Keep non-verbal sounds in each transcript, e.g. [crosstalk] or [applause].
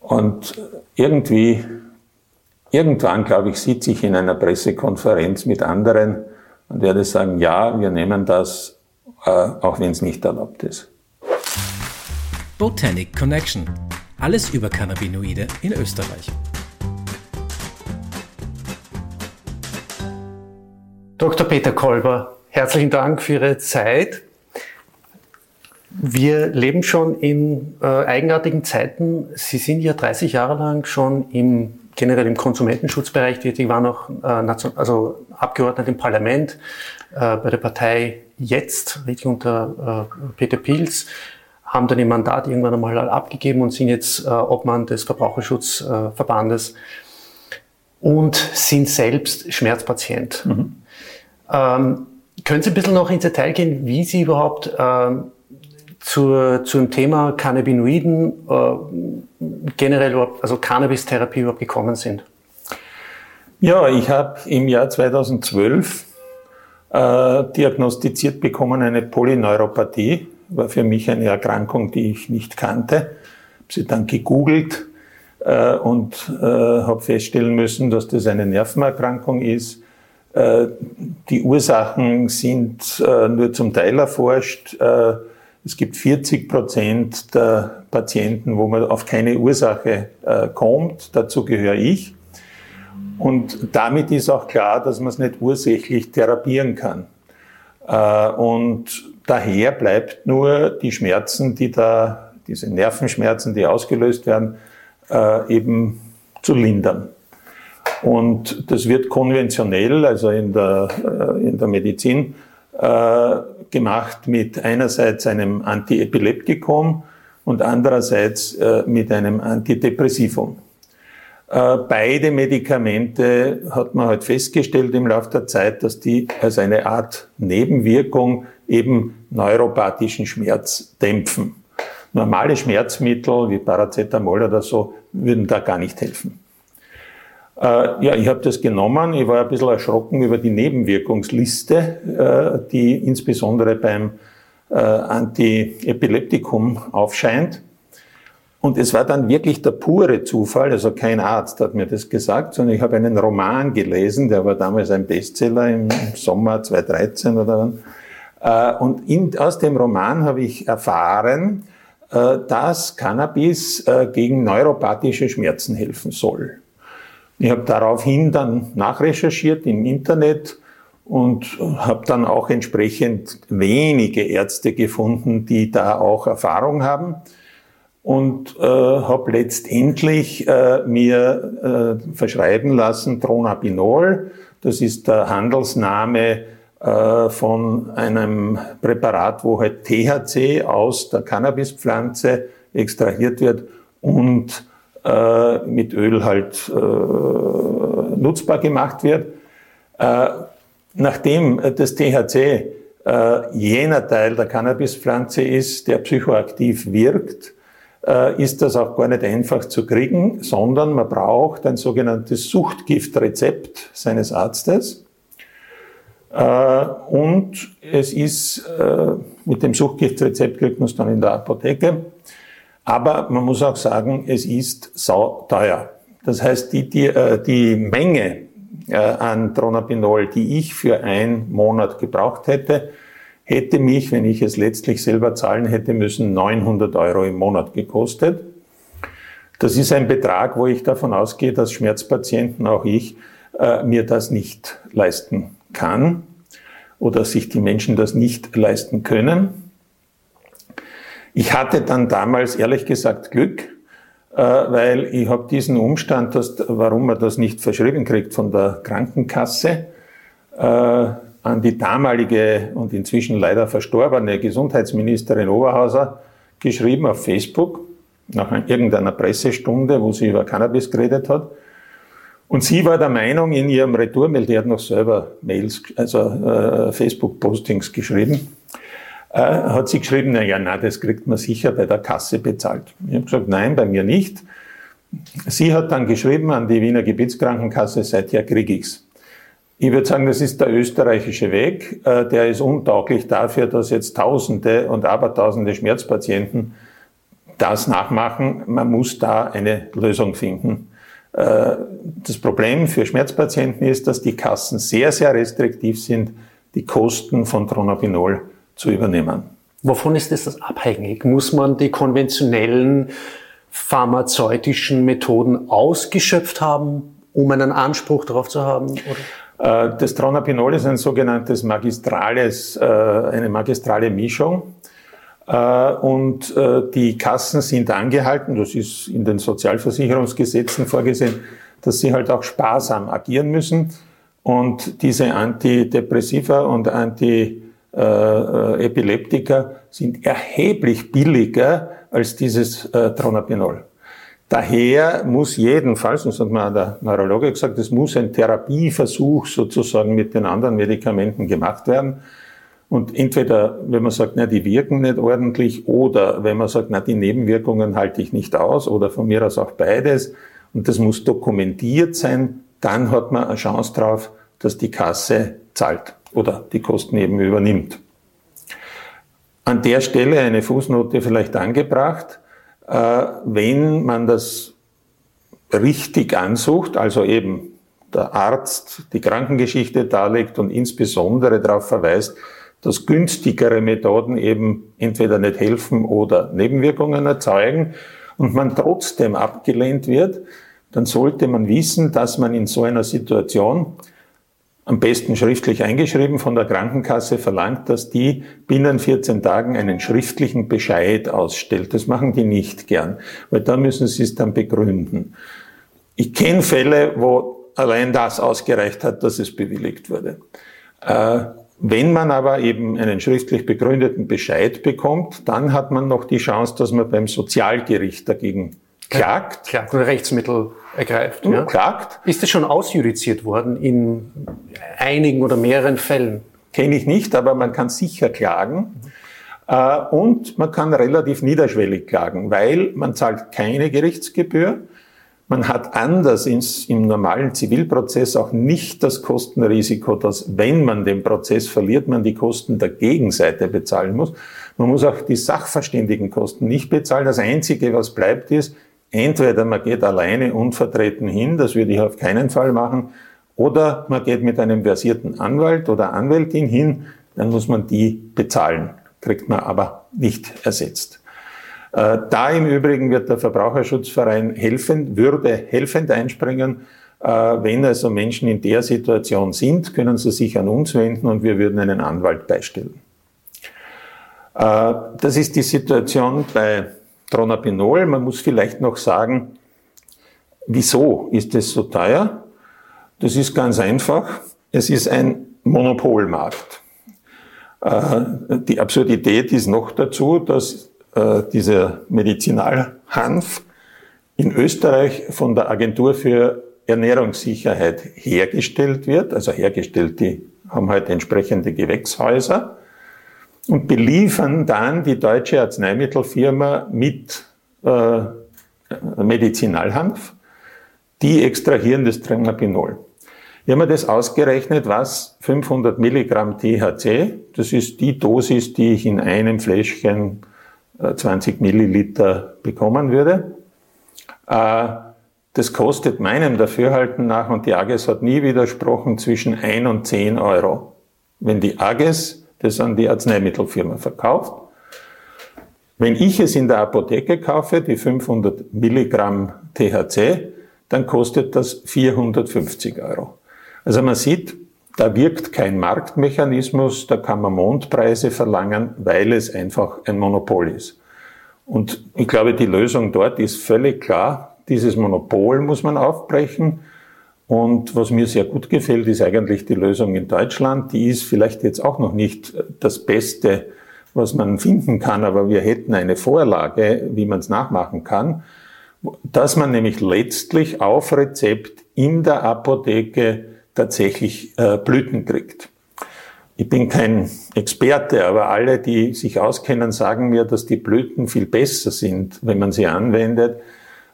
Und irgendwie, irgendwann, glaube ich, sitze ich in einer Pressekonferenz mit anderen und werde sagen, ja, wir nehmen das, äh, auch wenn es nicht erlaubt ist. Botanic Connection. Alles über Cannabinoide in Österreich. Dr. Peter Kolber, herzlichen Dank für Ihre Zeit. Wir leben schon in äh, eigenartigen Zeiten. Sie sind ja 30 Jahre lang schon im, generell im Konsumentenschutzbereich tätig, waren auch äh, also Abgeordnet im Parlament äh, bei der Partei Jetzt, richtig unter äh, Peter Pilz, haben dann ihr Mandat irgendwann einmal abgegeben und sind jetzt äh, Obmann des Verbraucherschutzverbandes und sind selbst Schmerzpatient. Mhm. Ähm, können Sie ein bisschen noch ins Detail gehen, wie Sie überhaupt ähm, zur, zum Thema Cannabinoiden äh, generell also Cannabis-Therapie überhaupt gekommen sind? Ja, ich habe im Jahr 2012 äh, diagnostiziert bekommen eine Polyneuropathie. War für mich eine Erkrankung, die ich nicht kannte. Habe sie dann gegoogelt äh, und äh, habe feststellen müssen, dass das eine Nervenerkrankung ist äh, die Ursachen sind äh, nur zum Teil erforscht. Äh, es gibt 40 Prozent der Patienten, wo man auf keine Ursache kommt. Dazu gehöre ich. Und damit ist auch klar, dass man es nicht ursächlich therapieren kann. Und daher bleibt nur die Schmerzen, die da, diese Nervenschmerzen, die ausgelöst werden, eben zu lindern. Und das wird konventionell, also in der, äh, in der Medizin, äh, gemacht mit einerseits einem Antiepileptikum und andererseits äh, mit einem Antidepressivum. Äh, beide Medikamente hat man halt festgestellt im Laufe der Zeit, dass die als eine Art Nebenwirkung eben neuropathischen Schmerz dämpfen. Normale Schmerzmittel wie Paracetamol oder so würden da gar nicht helfen. Äh, ja, ich habe das genommen. Ich war ein bisschen erschrocken über die Nebenwirkungsliste, äh, die insbesondere beim äh, Antiepileptikum aufscheint. Und es war dann wirklich der pure Zufall, also kein Arzt hat mir das gesagt, sondern ich habe einen Roman gelesen, der war damals ein Bestseller im Sommer 2013 oder wann. Und in, aus dem Roman habe ich erfahren, dass Cannabis gegen neuropathische Schmerzen helfen soll. Ich habe daraufhin dann nachrecherchiert im Internet und habe dann auch entsprechend wenige Ärzte gefunden, die da auch Erfahrung haben und äh, habe letztendlich äh, mir äh, verschreiben lassen Tronabinol. Das ist der Handelsname äh, von einem Präparat, wo halt THC aus der Cannabispflanze extrahiert wird und äh, mit Öl halt äh, nutzbar gemacht wird. Äh, nachdem das THC äh, jener Teil der Cannabispflanze ist, der psychoaktiv wirkt, äh, ist das auch gar nicht einfach zu kriegen, sondern man braucht ein sogenanntes Suchtgiftrezept seines Arztes. Äh, und es ist, mit dem Suchtgiftrezept kriegt man es dann in der Apotheke. Aber man muss auch sagen, es ist sauteuer. Das heißt, die, die, äh, die Menge äh, an Tronabinol, die ich für einen Monat gebraucht hätte, hätte mich, wenn ich es letztlich selber zahlen hätte müssen, 900 Euro im Monat gekostet. Das ist ein Betrag, wo ich davon ausgehe, dass Schmerzpatienten, auch ich, äh, mir das nicht leisten kann oder sich die Menschen das nicht leisten können. Ich hatte dann damals ehrlich gesagt Glück, äh, weil ich habe diesen Umstand, dass, warum man das nicht verschrieben kriegt von der Krankenkasse, äh, an die damalige und inzwischen leider verstorbene Gesundheitsministerin Oberhauser geschrieben auf Facebook, nach irgendeiner Pressestunde, wo sie über Cannabis geredet hat. Und sie war der Meinung in ihrem Retourmail, die hat noch selber Mails, also äh, Facebook-Postings geschrieben, äh, hat sie geschrieben, na ja, na, das kriegt man sicher bei der Kasse bezahlt. Ich habe gesagt, nein, bei mir nicht. Sie hat dann geschrieben an die Wiener Gebietskrankenkasse, seither kriege ich's. Ich würde sagen, das ist der österreichische Weg. Äh, der ist untauglich dafür, dass jetzt Tausende und Abertausende Schmerzpatienten das nachmachen. Man muss da eine Lösung finden. Äh, das Problem für Schmerzpatienten ist, dass die Kassen sehr, sehr restriktiv sind, die Kosten von Tronopinol zu übernehmen. Wovon ist das abhängig? Muss man die konventionellen pharmazeutischen Methoden ausgeschöpft haben, um einen Anspruch darauf zu haben? Oder? Äh, das Tronopinol ist ein sogenanntes magistrales, äh, eine magistrale Mischung. Äh, und die Kassen sind angehalten, das ist in den Sozialversicherungsgesetzen vorgesehen, dass sie halt auch sparsam agieren müssen und diese Antidepressiva und Antiepileptika sind erheblich billiger als dieses äh, Tronapinol. Daher muss jedenfalls, das hat mir der Neurologe gesagt, es muss ein Therapieversuch sozusagen mit den anderen Medikamenten gemacht werden. Und entweder, wenn man sagt, na, die wirken nicht ordentlich, oder wenn man sagt, na, die Nebenwirkungen halte ich nicht aus, oder von mir aus auch beides, und das muss dokumentiert sein, dann hat man eine Chance drauf, dass die Kasse zahlt oder die Kosten eben übernimmt. An der Stelle eine Fußnote vielleicht angebracht. Äh, wenn man das richtig ansucht, also eben der Arzt die Krankengeschichte darlegt und insbesondere darauf verweist, dass günstigere Methoden eben entweder nicht helfen oder Nebenwirkungen erzeugen und man trotzdem abgelehnt wird, dann sollte man wissen, dass man in so einer Situation am besten schriftlich eingeschrieben von der Krankenkasse verlangt, dass die binnen 14 Tagen einen schriftlichen Bescheid ausstellt. Das machen die nicht gern, weil da müssen sie es dann begründen. Ich kenne Fälle, wo allein das ausgereicht hat, dass es bewilligt wurde. Äh, wenn man aber eben einen schriftlich begründeten Bescheid bekommt, dann hat man noch die Chance, dass man beim Sozialgericht dagegen klagt. Klagt oder Rechtsmittel ergreift. Ja. Klagt. Ist es schon ausjudiziert worden in einigen oder mehreren Fällen? Kenne ich nicht, aber man kann sicher klagen. Äh, und man kann relativ niederschwellig klagen, weil man zahlt keine Gerichtsgebühr. Man hat anders ins, im normalen Zivilprozess auch nicht das Kostenrisiko, dass wenn man den Prozess verliert, man die Kosten der Gegenseite bezahlen muss. Man muss auch die Sachverständigenkosten nicht bezahlen. Das Einzige, was bleibt, ist, Entweder man geht alleine unvertreten hin, das würde ich auf keinen Fall machen, oder man geht mit einem versierten Anwalt oder Anwältin hin, dann muss man die bezahlen, kriegt man aber nicht ersetzt. Äh, da im Übrigen wird der Verbraucherschutzverein helfen, würde helfend einspringen. Äh, wenn also Menschen in der Situation sind, können sie sich an uns wenden und wir würden einen Anwalt beistellen. Äh, das ist die Situation bei Tronapinol. Man muss vielleicht noch sagen, wieso ist es so teuer? Das ist ganz einfach. Es ist ein Monopolmarkt. Äh, die Absurdität ist noch dazu, dass äh, dieser Medizinalhanf in Österreich von der Agentur für Ernährungssicherheit hergestellt wird, also hergestellt, die haben halt entsprechende Gewächshäuser und beliefern dann die deutsche Arzneimittelfirma mit äh, Medizinalhanf. Die extrahieren das Trimapinol. Ich habe mir das ausgerechnet, was 500 Milligramm THC, das ist die Dosis, die ich in einem Fläschchen 20 äh, Milliliter bekommen würde. Äh, das kostet meinem Dafürhalten nach, und die AGES hat nie widersprochen, zwischen 1 und 10 Euro. Wenn die AGES das an die Arzneimittelfirma verkauft. Wenn ich es in der Apotheke kaufe, die 500 Milligramm THC, dann kostet das 450 Euro. Also man sieht, da wirkt kein Marktmechanismus, da kann man Mondpreise verlangen, weil es einfach ein Monopol ist. Und ich glaube, die Lösung dort ist völlig klar. Dieses Monopol muss man aufbrechen und was mir sehr gut gefällt, ist eigentlich die Lösung in Deutschland. Die ist vielleicht jetzt auch noch nicht das Beste, was man finden kann, aber wir hätten eine Vorlage, wie man es nachmachen kann, dass man nämlich letztlich auf Rezept in der Apotheke tatsächlich äh, Blüten kriegt. Ich bin kein Experte, aber alle, die sich auskennen, sagen mir, dass die Blüten viel besser sind, wenn man sie anwendet,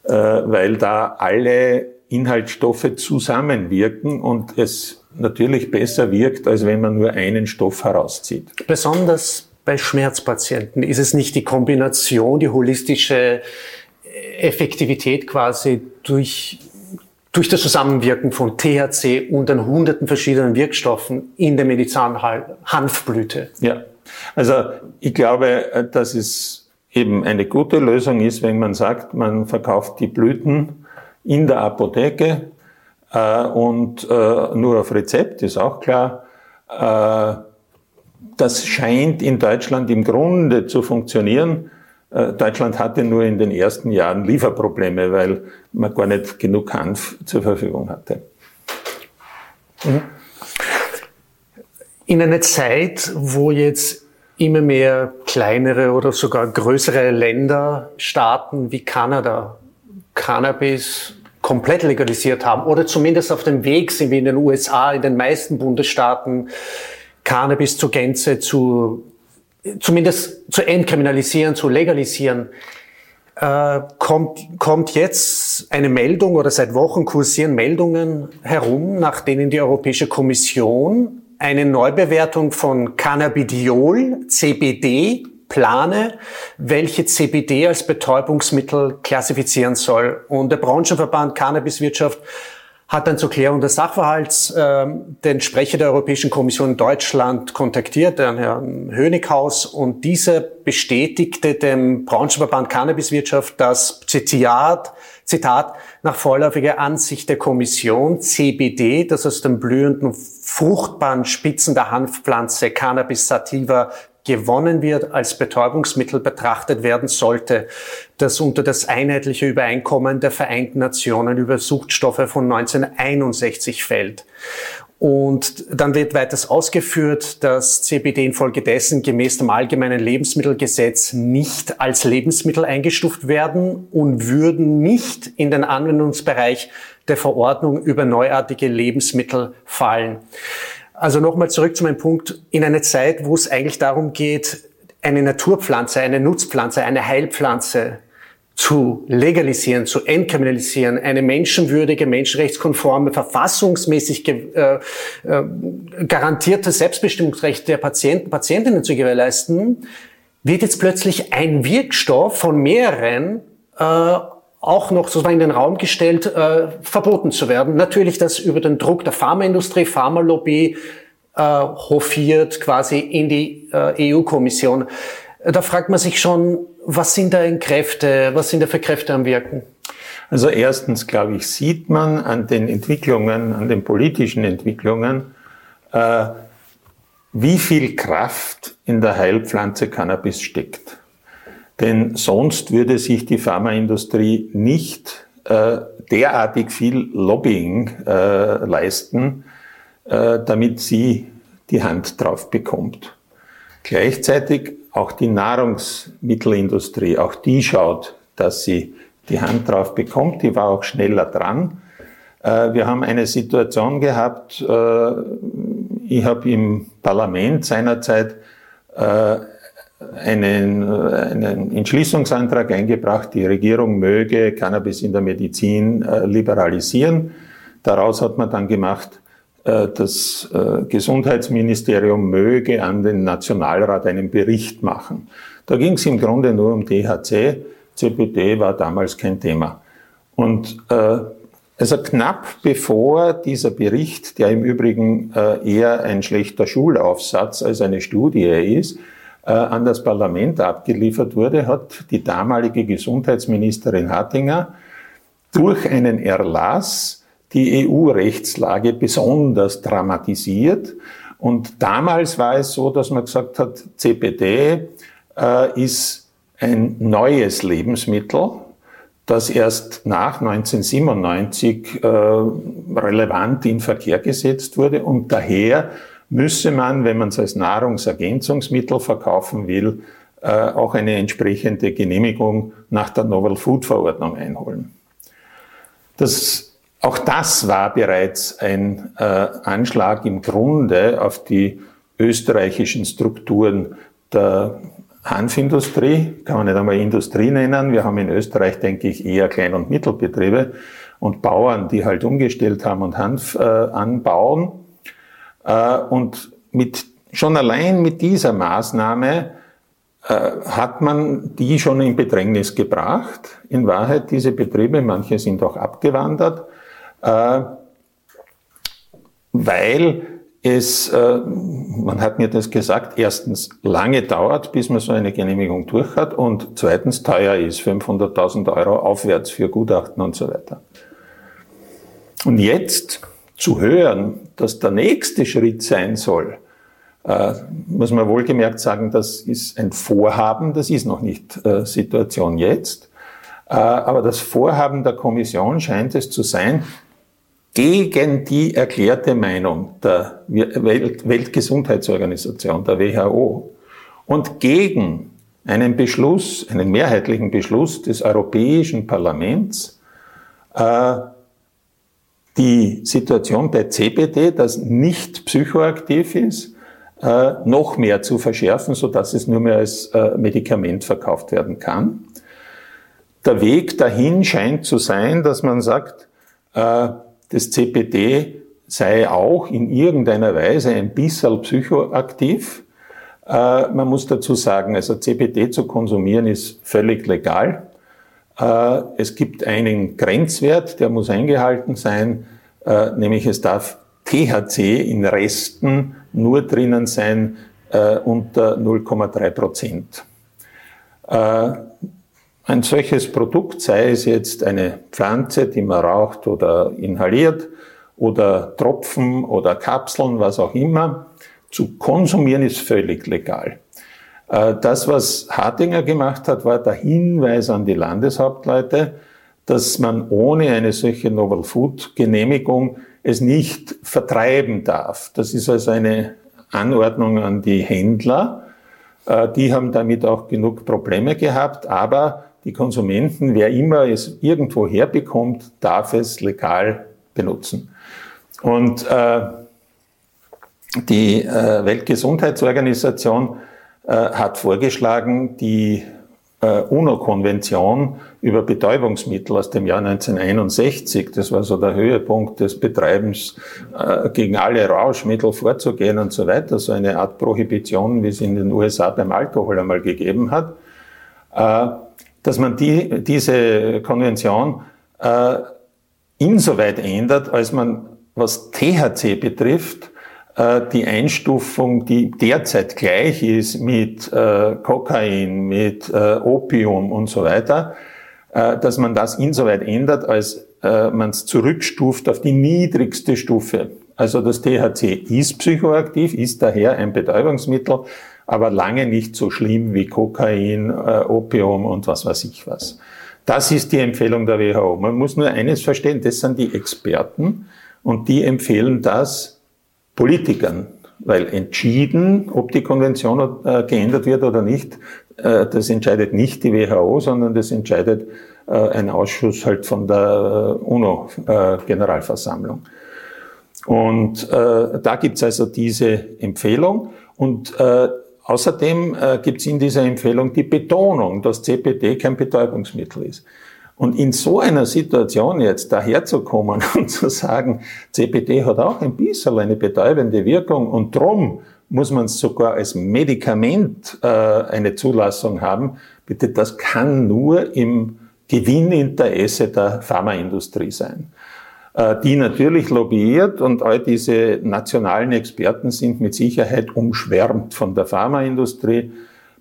äh, weil da alle Inhaltsstoffe zusammenwirken und es natürlich besser wirkt, als wenn man nur einen Stoff herauszieht. Besonders bei Schmerzpatienten? Ist es nicht die Kombination, die holistische Effektivität quasi durch, durch das Zusammenwirken von THC und an hunderten verschiedenen Wirkstoffen in der Medizinhanfblüte? Ja, also ich glaube, dass es eben eine gute Lösung ist, wenn man sagt, man verkauft die Blüten in der Apotheke äh, und äh, nur auf Rezept, ist auch klar. Äh, das scheint in Deutschland im Grunde zu funktionieren. Äh, Deutschland hatte nur in den ersten Jahren Lieferprobleme, weil man gar nicht genug Hanf zur Verfügung hatte. Mhm. In einer Zeit, wo jetzt immer mehr kleinere oder sogar größere Länder, Staaten wie Kanada Cannabis komplett legalisiert haben oder zumindest auf dem Weg sind wie in den USA, in den meisten Bundesstaaten, Cannabis zur Gänze zu, zumindest zu entkriminalisieren, zu legalisieren, äh, kommt, kommt jetzt eine Meldung oder seit Wochen kursieren Meldungen herum, nach denen die Europäische Kommission eine Neubewertung von Cannabidiol, CBD, plane, welche CBD als Betäubungsmittel klassifizieren soll. Und der Branchenverband Cannabiswirtschaft hat dann zur Klärung des Sachverhalts äh, den Sprecher der Europäischen Kommission in Deutschland kontaktiert, den Herrn Hönighaus, und dieser bestätigte dem Branchenverband Cannabiswirtschaft, dass Zitat, Zitat, nach vorläufiger Ansicht der Kommission CBD, das aus den blühenden fruchtbaren Spitzen der Hanfpflanze Cannabis sativa gewonnen wird, als Betäubungsmittel betrachtet werden sollte, das unter das einheitliche Übereinkommen der Vereinten Nationen über Suchtstoffe von 1961 fällt. Und dann wird weiters ausgeführt, dass CBD infolgedessen gemäß dem allgemeinen Lebensmittelgesetz nicht als Lebensmittel eingestuft werden und würden nicht in den Anwendungsbereich der Verordnung über neuartige Lebensmittel fallen. Also nochmal zurück zu meinem Punkt. In einer Zeit, wo es eigentlich darum geht, eine Naturpflanze, eine Nutzpflanze, eine Heilpflanze zu legalisieren, zu entkriminalisieren, eine menschenwürdige, menschenrechtskonforme, verfassungsmäßig äh, äh, garantierte Selbstbestimmungsrecht der Patienten, Patientinnen zu gewährleisten, wird jetzt plötzlich ein Wirkstoff von mehreren äh, auch noch sozusagen in den Raum gestellt, äh, verboten zu werden. Natürlich das über den Druck der Pharmaindustrie, Pharmalobby äh, hofiert quasi in die äh, EU-Kommission. Da fragt man sich schon, was sind da in Kräfte, was sind da für Kräfte am Wirken? Also erstens, glaube ich, sieht man an den Entwicklungen, an den politischen Entwicklungen, äh, wie viel Kraft in der Heilpflanze Cannabis steckt. Denn sonst würde sich die Pharmaindustrie nicht äh, derartig viel Lobbying äh, leisten, äh, damit sie die Hand drauf bekommt. Gleichzeitig auch die Nahrungsmittelindustrie, auch die schaut, dass sie die Hand drauf bekommt, die war auch schneller dran. Äh, wir haben eine Situation gehabt, äh, ich habe im Parlament seinerzeit äh, einen, einen Entschließungsantrag eingebracht, die Regierung möge Cannabis in der Medizin äh, liberalisieren. Daraus hat man dann gemacht, äh, das äh, Gesundheitsministerium möge an den Nationalrat einen Bericht machen. Da ging es im Grunde nur um THC. CBD war damals kein Thema. Und äh, also knapp bevor dieser Bericht, der im Übrigen äh, eher ein schlechter Schulaufsatz als eine Studie ist, äh, an das Parlament abgeliefert wurde, hat die damalige Gesundheitsministerin Hattinger durch einen Erlass die EU-Rechtslage besonders dramatisiert. Und damals war es so, dass man gesagt hat, CBD äh, ist ein neues Lebensmittel, das erst nach 1997 äh, relevant in Verkehr gesetzt wurde und daher müsse man, wenn man es als Nahrungsergänzungsmittel verkaufen will, äh, auch eine entsprechende Genehmigung nach der Novel Food Verordnung einholen. Das, auch das war bereits ein äh, Anschlag im Grunde auf die österreichischen Strukturen der Hanfindustrie, kann man nicht einmal Industrie nennen. Wir haben in Österreich, denke ich, eher Klein- und Mittelbetriebe und Bauern, die halt umgestellt haben und Hanf äh, anbauen. Äh, und mit schon allein mit dieser Maßnahme äh, hat man die schon in Bedrängnis gebracht. In Wahrheit, diese Betriebe, manche sind auch abgewandert, äh, weil es, man hat mir das gesagt, erstens lange dauert, bis man so eine Genehmigung durch hat und zweitens teuer ist, 500.000 Euro aufwärts für Gutachten und so weiter. Und jetzt zu hören, dass der nächste Schritt sein soll, äh, muss man wohlgemerkt sagen, das ist ein Vorhaben, das ist noch nicht äh, Situation jetzt. Äh, aber das Vorhaben der Kommission scheint es zu sein, gegen die erklärte Meinung der Welt Weltgesundheitsorganisation, der WHO, und gegen einen Beschluss, einen mehrheitlichen Beschluss des Europäischen Parlaments, die Situation bei CBD, das nicht psychoaktiv ist, äh, noch mehr zu verschärfen, so dass es nur mehr als äh, Medikament verkauft werden kann. Der Weg dahin scheint zu sein, dass man sagt, äh, das CPD sei auch in irgendeiner Weise ein bisschen psychoaktiv. Man muss dazu sagen, also CPD zu konsumieren ist völlig legal. Es gibt einen Grenzwert, der muss eingehalten sein, nämlich es darf THC in Resten nur drinnen sein äh, unter 0,3 Prozent. Äh, ein solches Produkt, sei es jetzt eine Pflanze, die man raucht oder inhaliert, oder Tropfen oder Kapseln, was auch immer, zu konsumieren ist völlig legal. Äh, das, was Hartinger gemacht hat, war der Hinweis an die Landeshauptleute, dass man ohne eine solche Novel Food Genehmigung es nicht vertreiben darf. Das ist also eine Anordnung an die Händler. Äh, die haben damit auch genug Probleme gehabt, aber die Konsumenten, wer immer es irgendwo herbekommt, darf es legal benutzen. Und äh, die äh, Weltgesundheitsorganisation äh, hat vorgeschlagen, die äh, UNO-Konvention über Betäubungsmittel aus dem Jahr 1961, das war so der Höhepunkt des Betreibens, äh, gegen alle Rauschmittel vorzugehen und so weiter, so eine Art Prohibition, wie es in den USA beim Alkohol einmal gegeben hat, dass man die, diese Konvention insoweit ändert, als man, was THC betrifft, die Einstufung, die derzeit gleich ist mit äh, Kokain, mit äh, Opium und so weiter, äh, dass man das insoweit ändert, als äh, man es zurückstuft auf die niedrigste Stufe. Also das THC ist psychoaktiv, ist daher ein Betäubungsmittel, aber lange nicht so schlimm wie Kokain, äh, Opium und was weiß ich was. Das ist die Empfehlung der WHO. Man muss nur eines verstehen, das sind die Experten und die empfehlen das Politikern, weil entschieden, ob die Konvention äh, geändert wird oder nicht, äh, das entscheidet nicht die WHO, sondern das entscheidet äh, ein Ausschuss halt von der UNO-Generalversammlung. Und da gibt's also diese Empfehlung und Außerdem gibt es in dieser Empfehlung die Betonung, dass CPD kein Betäubungsmittel ist. Und in so einer Situation jetzt daherzukommen [laughs] und zu sagen, CBD hat auch ein bisschen eine betäubende Wirkung und drum muss man sogar als Medikament äh, eine Zulassung haben, bitte, das kann nur im Gewinninteresse der Pharmaindustrie sein, äh, die natürlich lobbyiert und all diese nationalen Experten sind mit Sicherheit umschwärmt von der Pharmaindustrie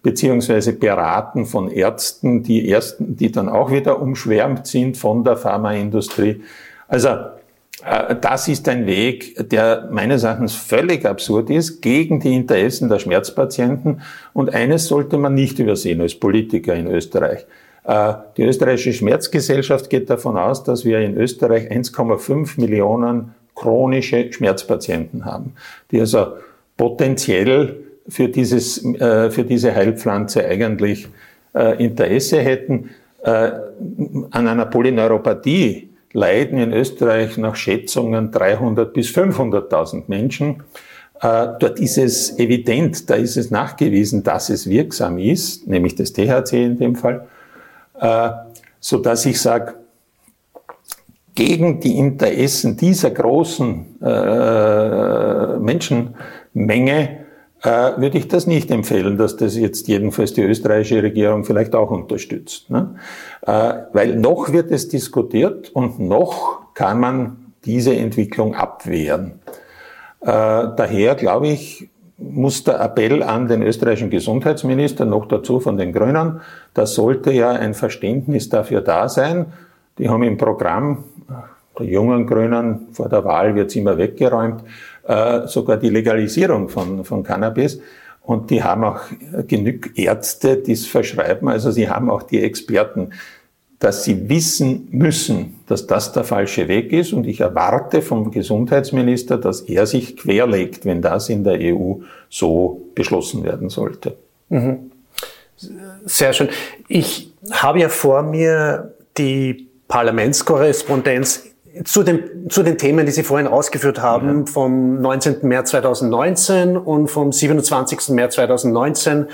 beziehungsweise beraten von Ärzten, die ersten, die dann auch wieder umschwärmt sind von der Pharmaindustrie. Also äh, das ist ein Weg, der meines Erachtens völlig absurd ist, gegen die Interessen der Schmerzpatienten. Und eines sollte man nicht übersehen als Politiker in Österreich. Äh, die österreichische Schmerzgesellschaft geht davon aus, dass wir in Österreich 1,5 Millionen chronische Schmerzpatienten haben, die also potenziell für, dieses, äh, für diese Heilpflanze eigentlich äh, Interesse hätten. Äh, an einer Polyneuropathie leiden in Österreich nach Schätzungen 300 bis 500.000 Menschen. Dort ist es evident, da ist es nachgewiesen, dass es wirksam ist, nämlich das THC in dem Fall, so dass ich sage, gegen die Interessen dieser großen Menschenmenge äh, würde ich das nicht empfehlen, dass das jetzt jedenfalls die österreichische Regierung vielleicht auch unterstützt. Ne? Äh, weil noch wird es diskutiert und noch kann man diese Entwicklung abwehren. Äh, daher glaube ich, muss der Appell an den österreichischen Gesundheitsminister, noch dazu von den Grünen, da sollte ja ein Verständnis dafür da sein. Die haben im Programm der jungen Grünen, vor der Wahl wird es immer weggeräumt, äh, sogar die Legalisierung von, von Cannabis. Und die haben auch genug Ärzte, die es verschreiben. Also sie haben auch die Experten dass sie wissen müssen, dass das der falsche Weg ist. Und ich erwarte vom Gesundheitsminister, dass er sich querlegt, wenn das in der EU so beschlossen werden sollte. Mhm. Sehr schön. Ich habe ja vor mir die Parlamentskorrespondenz zu den, zu den Themen, die Sie vorhin ausgeführt haben, ja. vom 19. März 2019 und vom 27. März 2019,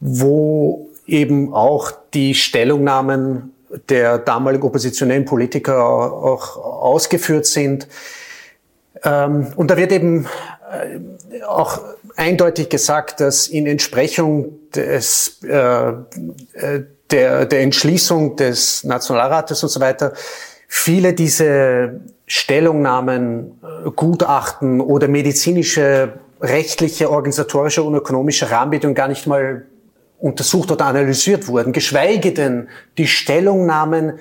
wo eben auch die Stellungnahmen der damaligen oppositionellen Politiker auch ausgeführt sind. Ähm, und da wird eben äh, auch eindeutig gesagt, dass in Entsprechung des, äh, äh, der, der Entschließung des Nationalrates und so weiter viele diese Stellungnahmen, Gutachten oder medizinische, rechtliche, organisatorische und ökonomische Rahmenbedingungen gar nicht mal untersucht oder analysiert wurden, geschweige denn die Stellungnahmen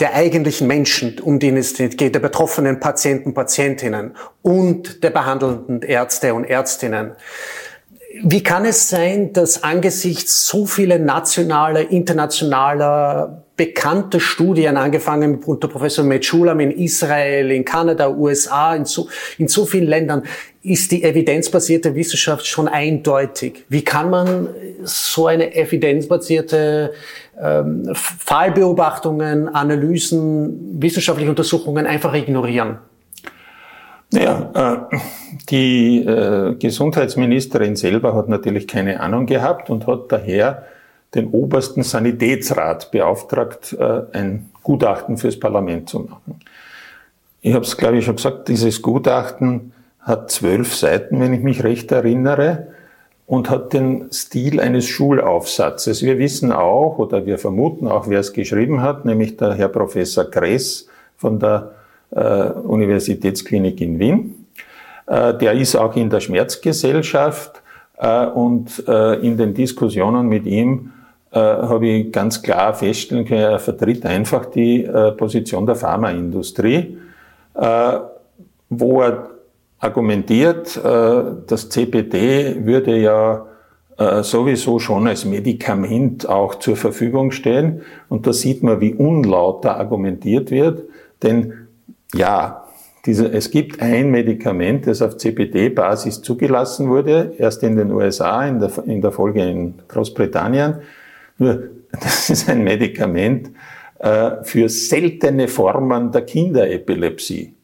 der eigentlichen Menschen, um die es geht, der betroffenen Patienten, Patientinnen und der behandelnden Ärzte und Ärztinnen. Wie kann es sein, dass angesichts so vieler nationaler, internationaler, bekannter Studien, angefangen unter Professor Mechulam in Israel, in Kanada, USA, in so, in so vielen Ländern, ist die evidenzbasierte Wissenschaft schon eindeutig. Wie kann man so eine evidenzbasierte ähm, Fallbeobachtungen, Analysen, wissenschaftliche Untersuchungen einfach ignorieren? Naja, äh, die äh, Gesundheitsministerin selber hat natürlich keine Ahnung gehabt und hat daher den obersten Sanitätsrat beauftragt, äh, ein Gutachten fürs Parlament zu machen. Ich habe es, glaube ich, schon gesagt, dieses Gutachten hat zwölf Seiten, wenn ich mich recht erinnere, und hat den Stil eines Schulaufsatzes. Wir wissen auch, oder wir vermuten auch, wer es geschrieben hat, nämlich der Herr Professor Kress von der Universitätsklinik in Wien. Äh, der ist auch in der Schmerzgesellschaft äh, und äh, in den Diskussionen mit ihm äh, habe ich ganz klar feststellen können, er vertritt einfach die äh, Position der Pharmaindustrie, wo er argumentiert, äh, das CBD würde ja äh, sowieso schon als Medikament auch zur Verfügung stehen. Und da sieht man, wie unlauter argumentiert wird. Denn ja, diese, es gibt ein Medikament, das auf CBD-Basis zugelassen wurde, erst in den USA, in der, in der Folge in Großbritannien. Nur, [laughs] das ist ein Medikament äh, für seltene Formen der Kinderepilepsie.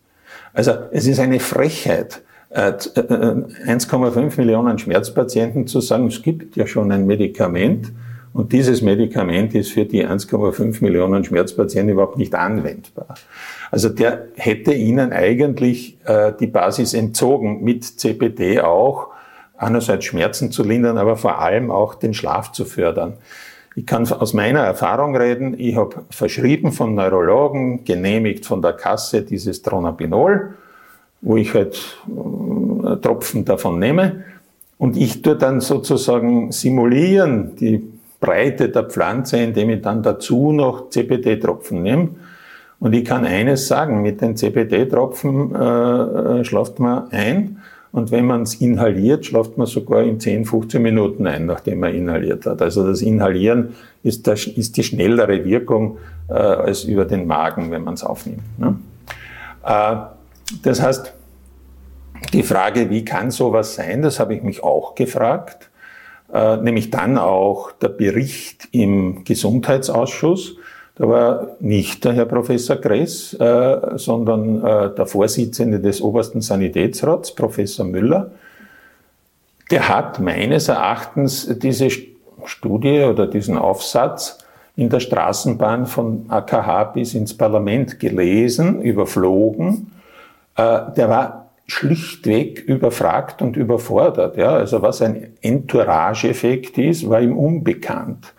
Also es ist eine Frechheit, 1,5 äh, äh, Millionen Schmerzpatienten zu sagen, es gibt ja schon ein Medikament und dieses Medikament ist für die 1,5 Millionen Schmerzpatienten überhaupt nicht anwendbar. Also der hätte ihnen eigentlich äh, die Basis entzogen, mit CPD auch, einerseits Schmerzen zu lindern, aber vor allem auch den Schlaf zu fördern. Ich kann aus meiner Erfahrung reden. Ich habe verschrieben von Neurologen, genehmigt von der Kasse dieses Tronabinol, wo ich halt äh, Tropfen davon nehme. Und ich tue dann sozusagen simulieren die Breite der Pflanze, indem ich dann dazu noch CBD-Tropfen nehme. Und ich kann eines sagen, mit den CBD-Tropfen äh, äh, schlaft man ein und wenn man es inhaliert, schlaft man sogar in 10, 15 Minuten ein, nachdem man inhaliert hat. Also das Inhalieren ist, das, ist die schnellere Wirkung äh, als über den Magen, wenn man es aufnimmt. Ne? Äh, das heißt, die Frage, wie kann sowas sein, das habe ich mich auch gefragt. Äh, nämlich dann auch der Bericht im Gesundheitsausschuss da war nicht der Herr Professor Gress, äh, sondern äh, der Vorsitzende des obersten Sanitätsrats, Professor Müller. Der hat meines Erachtens diese Studie oder diesen Aufsatz in der Straßenbahn von AKH bis ins Parlament gelesen, überflogen. Äh, der war schlichtweg überfragt und überfordert. Ja, also was ein Entourage-Effekt ist, war ihm unbekannt.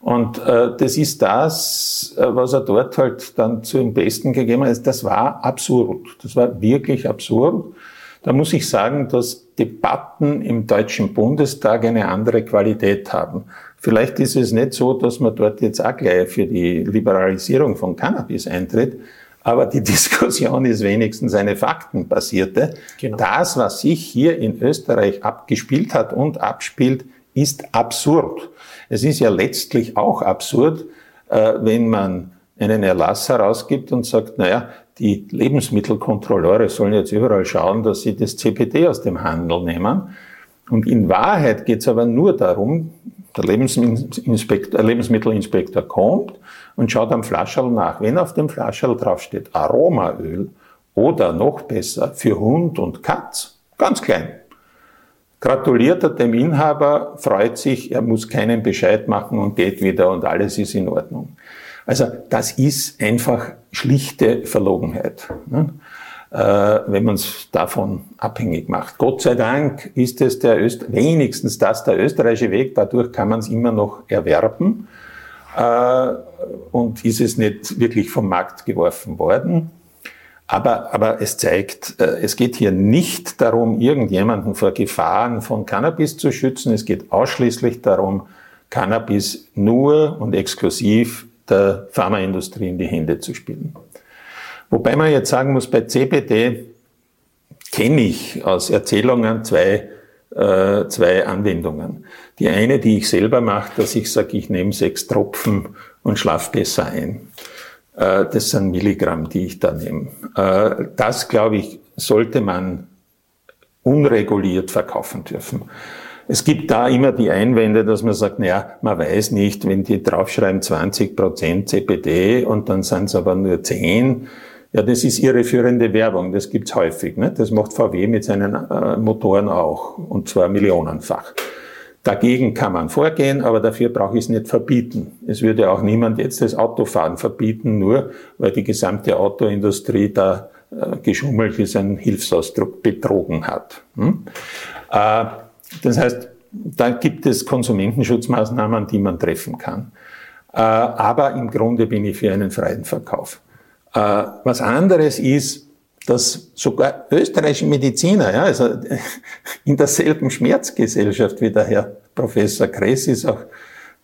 Und äh, das ist das, äh, was er dort halt dann zum Besten gegeben hat. Das war absurd. Das war wirklich absurd. Da muss ich sagen, dass Debatten im Deutschen Bundestag eine andere Qualität haben. Vielleicht ist es nicht so, dass man dort jetzt auch gleich für die Liberalisierung von Cannabis eintritt, aber die [laughs] Diskussion ist wenigstens eine faktenbasierte. Genau. Das, was sich hier in Österreich abgespielt hat und abspielt, ist absurd. Es ist ja letztlich auch absurd, äh, wenn man einen Erlass herausgibt und sagt, naja, die Lebensmittelkontrolleure sollen jetzt überall schauen, dass sie das CPD aus dem Handel nehmen. Und in Wahrheit geht es aber nur darum, der Lebensmittelinspektor, Lebensmittelinspektor kommt und schaut am Flascherl nach. Wenn auf dem Flascherl draufsteht Aromaöl oder noch besser für Hund und Katz, ganz klein, gratuliert er dem Inhaber, freut sich, er muss keinen Bescheid machen und geht wieder und alles ist in Ordnung. Also das ist einfach schlichte Verlogenheit, ne? äh, wenn man es davon abhängig macht. Gott sei Dank ist es der Öst wenigstens das der österreichische Weg, dadurch kann man es immer noch erwerben äh, und ist es nicht wirklich vom Markt geworfen worden. Aber, aber es zeigt, äh, es geht hier nicht darum, irgendjemanden vor Gefahren von Cannabis zu schützen. Es geht ausschließlich darum, Cannabis nur und exklusiv der Pharmaindustrie in die Hände zu spielen. Wobei man jetzt sagen muss, bei CBD kenne ich aus Erzählungen zwei, äh, zwei Anwendungen. Die eine, die ich selber mache, dass ich sage, ich nehme sechs Tropfen und schlafe besser ein. Äh, das sind Milligramm, die ich da nehme. Äh, das, glaube ich, sollte man unreguliert verkaufen dürfen. Es gibt da immer die Einwände, dass man sagt, naja, man weiß nicht, wenn die draufschreiben 20 Prozent CPD und dann sind es aber nur 10. Ja, das ist irreführende Werbung, das gibt's häufig. Ne? Das macht VW mit seinen äh, Motoren auch, und zwar millionenfach. Dagegen kann man vorgehen, aber dafür brauche ich es nicht verbieten. Es würde auch niemand jetzt das Autofahren verbieten, nur weil die gesamte Autoindustrie da äh, geschummelt ist, ein Hilfsausdruck betrogen hat. Hm? Äh, das heißt, da gibt es Konsumentenschutzmaßnahmen, die man treffen kann. Äh, aber im Grunde bin ich für einen freien Verkauf. Äh, was anderes ist, dass sogar österreichische Mediziner, ja, also [laughs] in derselben Schmerzgesellschaft wie der Herr Professor Kress ist auch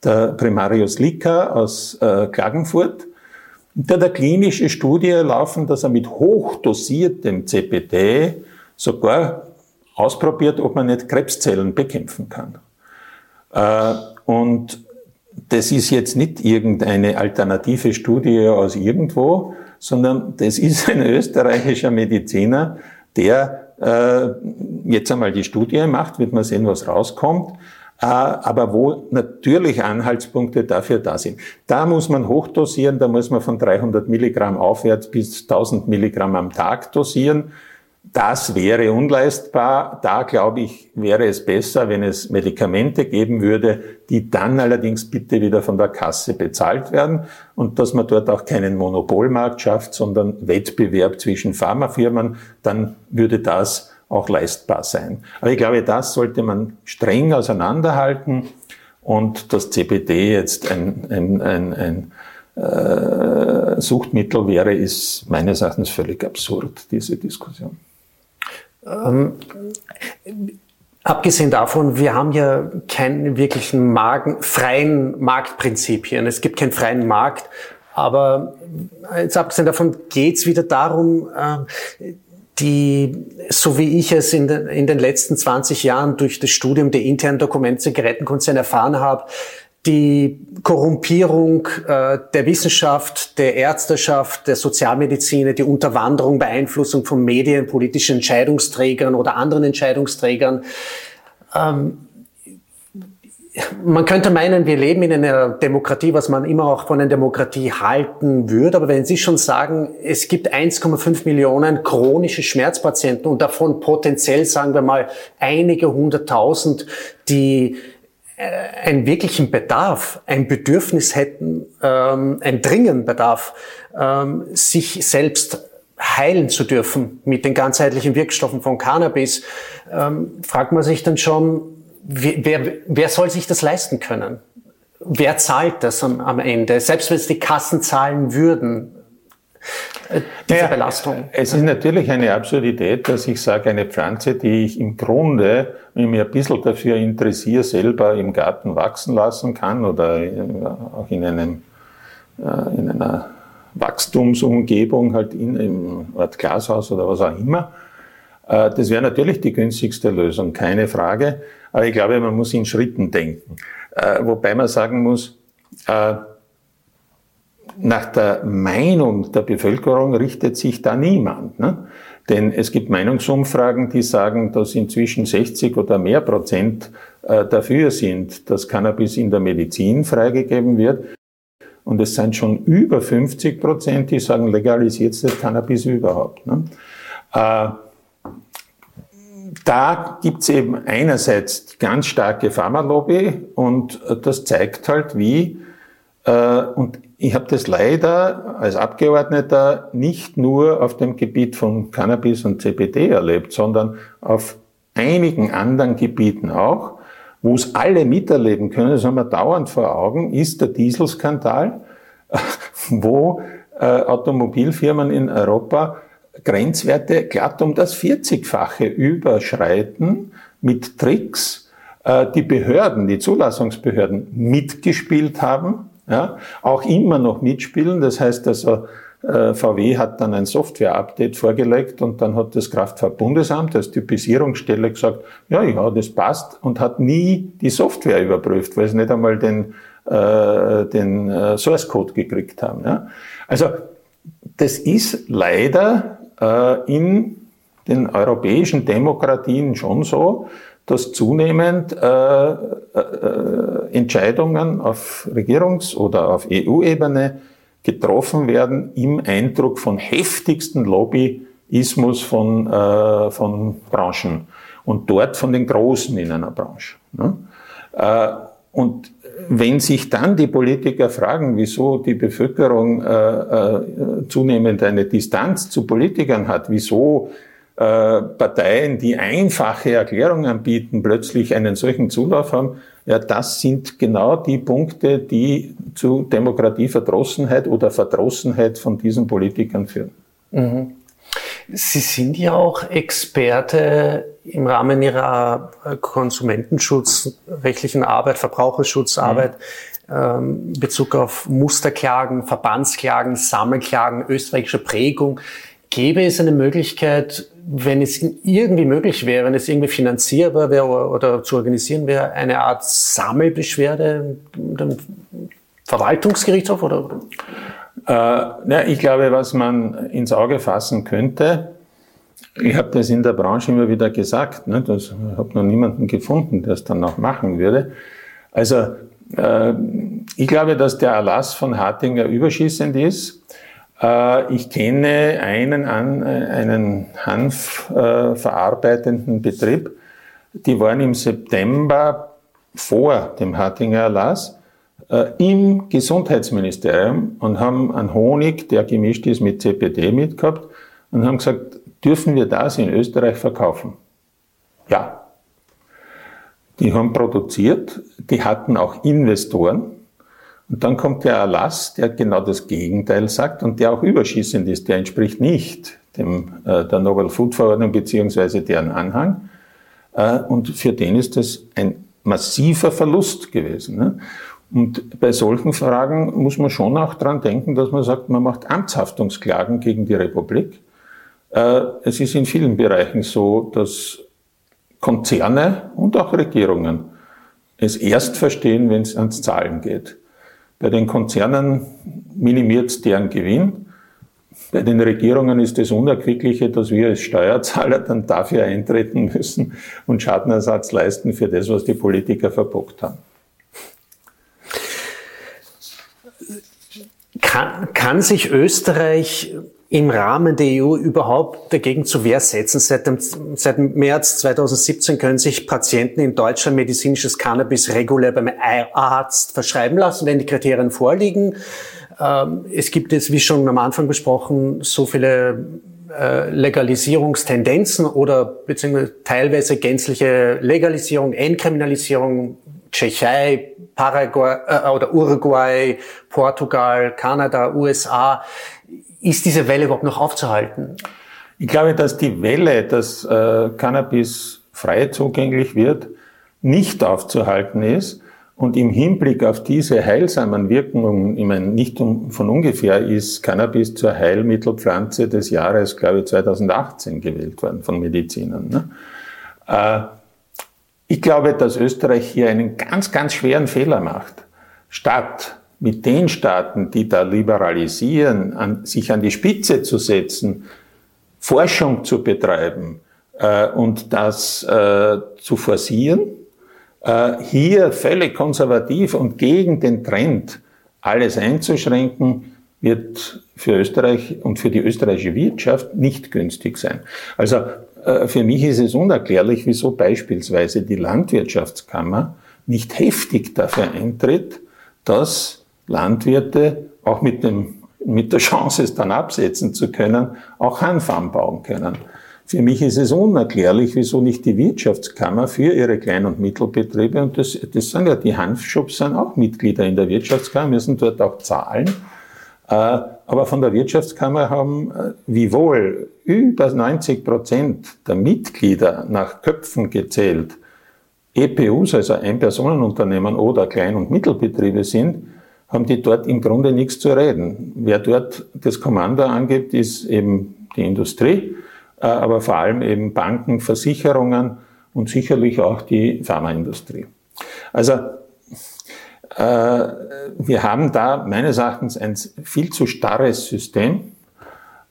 der Primarius Licker aus äh, Klagenfurt, der eine klinische Studie laufen, dass er mit hochdosiertem CPD sogar ausprobiert, ob man nicht Krebszellen bekämpfen kann. Äh, und das ist jetzt nicht irgendeine alternative Studie aus irgendwo, sondern das ist ein österreichischer Mediziner, der äh, jetzt einmal die Studie macht, wird man sehen, was rauskommt, äh, aber wo natürlich Anhaltspunkte dafür da sind. Da muss man hochdosieren, da muss man von 300 Milligramm aufwärts bis 1000 Milligramm am Tag dosieren. Das wäre unleistbar. Da, glaube ich, wäre es besser, wenn es Medikamente geben würde, die dann allerdings bitte wieder von der Kasse bezahlt werden und dass man dort auch keinen Monopolmarkt schafft, sondern Wettbewerb zwischen Pharmafirmen, dann würde das auch leistbar sein. Aber ich glaube, das sollte man streng auseinanderhalten und das CBD jetzt ein, ein, ein, ein äh, Suchtmittel wäre, ist meines Erachtens völlig absurd, diese Diskussion. Ähm, Abgesehen davon, wir haben ja keinen wirklichen Magen, freien Marktprinzipien. Es gibt keinen freien Markt. Aber jetzt abgesehen davon geht es wieder darum, äh, die, so wie ich es in den, in den letzten 20 Jahren durch das Studium der internen Dokumente Zigarettenkonzerne erfahren habe, die Korrumpierung äh, der Wissenschaft, der Ärzteschaft, der Sozialmediziner, die Unterwanderung, Beeinflussung von Medien, politischen Entscheidungsträgern oder anderen Entscheidungsträgern. Ähm, man könnte meinen, wir leben in einer Demokratie, was man immer auch von einer Demokratie halten würde. Aber wenn Sie schon sagen, es gibt 1,5 Millionen chronische Schmerzpatienten und davon potenziell, sagen wir mal, einige hunderttausend, die einen wirklichen Bedarf, ein Bedürfnis hätten, ähm, ein dringenden Bedarf, ähm, sich selbst heilen zu dürfen mit den ganzheitlichen Wirkstoffen von Cannabis, ähm, fragt man sich dann schon, wer, wer soll sich das leisten können? Wer zahlt das am, am Ende? Selbst wenn es die Kassen zahlen würden, äh, diese naja, Belastung. Es ist natürlich eine Absurdität, dass ich sage, eine Pflanze, die ich im Grunde, wenn ich mich ein bisschen dafür interessiere, selber im Garten wachsen lassen kann oder auch in einem, äh, in einer Wachstumsumgebung, halt in einem Art Glashaus oder was auch immer. Äh, das wäre natürlich die günstigste Lösung, keine Frage. Aber ich glaube, man muss in Schritten denken. Wobei man sagen muss, nach der Meinung der Bevölkerung richtet sich da niemand. Ne? Denn es gibt Meinungsumfragen, die sagen, dass inzwischen 60 oder mehr Prozent äh, dafür sind, dass Cannabis in der Medizin freigegeben wird. Und es sind schon über 50 Prozent, die sagen, legalisiert das Cannabis überhaupt. Ne? Äh, da gibt's eben einerseits ganz starke Pharmalobby und das zeigt halt, wie äh, und ich habe das leider als Abgeordneter nicht nur auf dem Gebiet von Cannabis und CBD erlebt, sondern auf einigen anderen Gebieten auch, wo es alle miterleben können, das haben wir dauernd vor Augen, ist der Dieselskandal, [laughs] wo äh, Automobilfirmen in Europa Grenzwerte glatt um das 40-fache überschreiten mit Tricks, äh, die Behörden, die Zulassungsbehörden mitgespielt haben ja, auch immer noch mitspielen. Das heißt also, äh, VW hat dann ein Software-Update vorgelegt und dann hat das Kraftfahrtbundesamt als Typisierungsstelle gesagt, ja, ja, das passt und hat nie die Software überprüft, weil sie nicht einmal den, äh, den äh, Source Code gekriegt haben. Ja. Also das ist leider äh, in den europäischen Demokratien schon so, dass zunehmend äh, äh, Entscheidungen auf Regierungs- oder auf EU-Ebene getroffen werden im Eindruck von heftigsten Lobbyismus von, äh, von Branchen und dort von den Großen in einer Branche. Ne? Äh, und wenn sich dann die Politiker fragen, wieso die Bevölkerung äh, äh, zunehmend eine Distanz zu Politikern hat, wieso Parteien, die einfache Erklärungen bieten, plötzlich einen solchen Zulauf haben, ja, das sind genau die Punkte, die zu Demokratieverdrossenheit oder Verdrossenheit von diesen Politikern führen. Mhm. Sie sind ja auch Experte im Rahmen Ihrer konsumentenschutzrechtlichen Arbeit, Verbraucherschutzarbeit, mhm. ähm, Bezug auf Musterklagen, Verbandsklagen, Sammelklagen, österreichische Prägung. Gäbe es eine Möglichkeit, wenn es irgendwie möglich wäre, wenn es irgendwie finanzierbar wäre oder zu organisieren wäre, eine Art Sammelbeschwerde dem Verwaltungsgerichtshof oder? Äh, ja, ich glaube, was man ins Auge fassen könnte, ich habe das in der Branche immer wieder gesagt, ne, das, habe noch niemanden gefunden, der es dann noch machen würde. Also äh, ich glaube, dass der Erlass von Hartinger überschießend ist. Äh, ich kenne einen, äh, einen Hanf äh, Betrieb, die waren im September vor dem Hartinger Erlass im Gesundheitsministerium und haben einen Honig, der gemischt ist mit CPD mitgehabt und haben gesagt, dürfen wir das in Österreich verkaufen? Ja. Die haben produziert, die hatten auch Investoren, und dann kommt der Erlass, der genau das Gegenteil sagt und der auch überschießend ist. Der entspricht nicht dem, äh, der Novel Food Verordnung beziehungsweise deren Anhang. Äh, und für den ist das ein massiver Verlust gewesen. Ne? Und bei solchen Fragen muss man schon auch dran denken, dass man sagt, man macht Amtshaftungsklagen gegen die Republik. Äh, es ist in vielen Bereichen so, dass Konzerne und auch Regierungen es erst verstehen, wenn es ans Zahlen geht. Bei den Konzernen minimiert deren Gewinn. Bei den Regierungen ist das Unerquickliche, dass wir als Steuerzahler dann dafür eintreten müssen und Schadenersatz leisten für das, was die Politiker verbockt haben. Kann, kann sich Österreich im Rahmen der EU überhaupt dagegen zu Wehr setzen. Seit, dem, seit März 2017 können sich Patienten in Deutschland medizinisches Cannabis regulär beim Arzt verschreiben lassen, wenn die Kriterien vorliegen. Ähm, es gibt jetzt, wie schon am Anfang besprochen, so viele äh, Legalisierungstendenzen oder beziehungsweise teilweise gänzliche Legalisierung, Entkriminalisierung, Tschechei, Paraguay äh, oder Uruguay, Portugal, Kanada, USA. Ist diese Welle überhaupt noch aufzuhalten? Ich glaube, dass die Welle, dass äh, Cannabis frei zugänglich wird, nicht aufzuhalten ist. Und im Hinblick auf diese heilsamen Wirkungen, ich meine, nicht von ungefähr ist Cannabis zur Heilmittelpflanze des Jahres, glaube ich, 2018 gewählt worden von Medizinern. Ne? Ich glaube, dass Österreich hier einen ganz, ganz schweren Fehler macht. Statt mit den Staaten, die da liberalisieren, an, sich an die Spitze zu setzen, Forschung zu betreiben äh, und das äh, zu forcieren, äh, hier völlig konservativ und gegen den Trend alles einzuschränken, wird für Österreich und für die österreichische Wirtschaft nicht günstig sein. Also für mich ist es unerklärlich, wieso beispielsweise die Landwirtschaftskammer nicht heftig dafür eintritt, dass Landwirte auch mit, dem, mit der Chance, es dann absetzen zu können, auch Hanf anbauen können. Für mich ist es unerklärlich, wieso nicht die Wirtschaftskammer für ihre Klein- und Mittelbetriebe, und das, das sind ja die Hanfshops, sind auch Mitglieder in der Wirtschaftskammer, müssen dort auch zahlen. Äh, aber von der Wirtschaftskammer haben äh, wiewohl über 90 Prozent der Mitglieder nach Köpfen gezählt EPUs, also Ein-Personen-Unternehmen oder Klein- und Mittelbetriebe sind, haben die dort im Grunde nichts zu reden. Wer dort das Kommando angibt, ist eben die Industrie. Äh, aber vor allem eben Banken, Versicherungen und sicherlich auch die Pharmaindustrie. Also wir haben da meines Erachtens ein viel zu starres System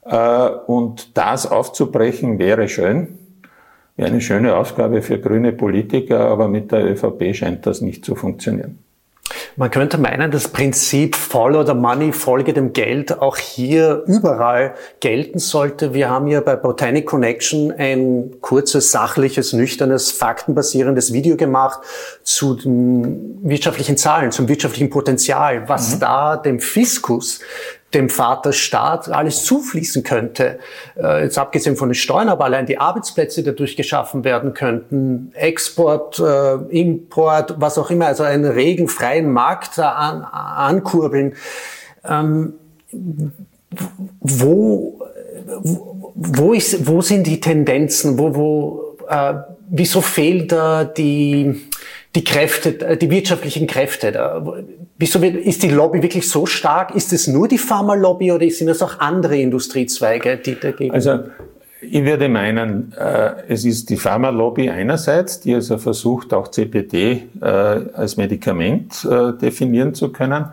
äh, und das aufzubrechen wäre schön. Wäre eine schöne Aufgabe für grüne Politiker, aber mit der ÖVP scheint das nicht zu funktionieren. Man könnte meinen, das Prinzip Follow the Money, folge dem Geld, auch hier überall gelten sollte. Wir haben hier bei Botanic Connection ein kurzes, sachliches, nüchternes, faktenbasierendes Video gemacht zu den wirtschaftlichen Zahlen, zum wirtschaftlichen Potenzial, was mhm. da dem Fiskus dem Vaterstaat alles zufließen könnte. Äh, jetzt abgesehen von den Steuern, aber allein die Arbeitsplätze, die dadurch geschaffen werden könnten, Export, äh, Import, was auch immer, also einen regen freien Markt an, ankurbeln. Ähm, wo, wo, ist, wo sind die Tendenzen? Wo, wo, äh, wieso fehlt da die, die Kräfte, die wirtschaftlichen Kräfte? Wieso ist die Lobby wirklich so stark? Ist es nur die Pharmalobby oder sind es auch andere Industriezweige, die dagegen? Also ich würde meinen, äh, es ist die Pharmalobby einerseits, die also versucht, auch CPD äh, als Medikament äh, definieren zu können.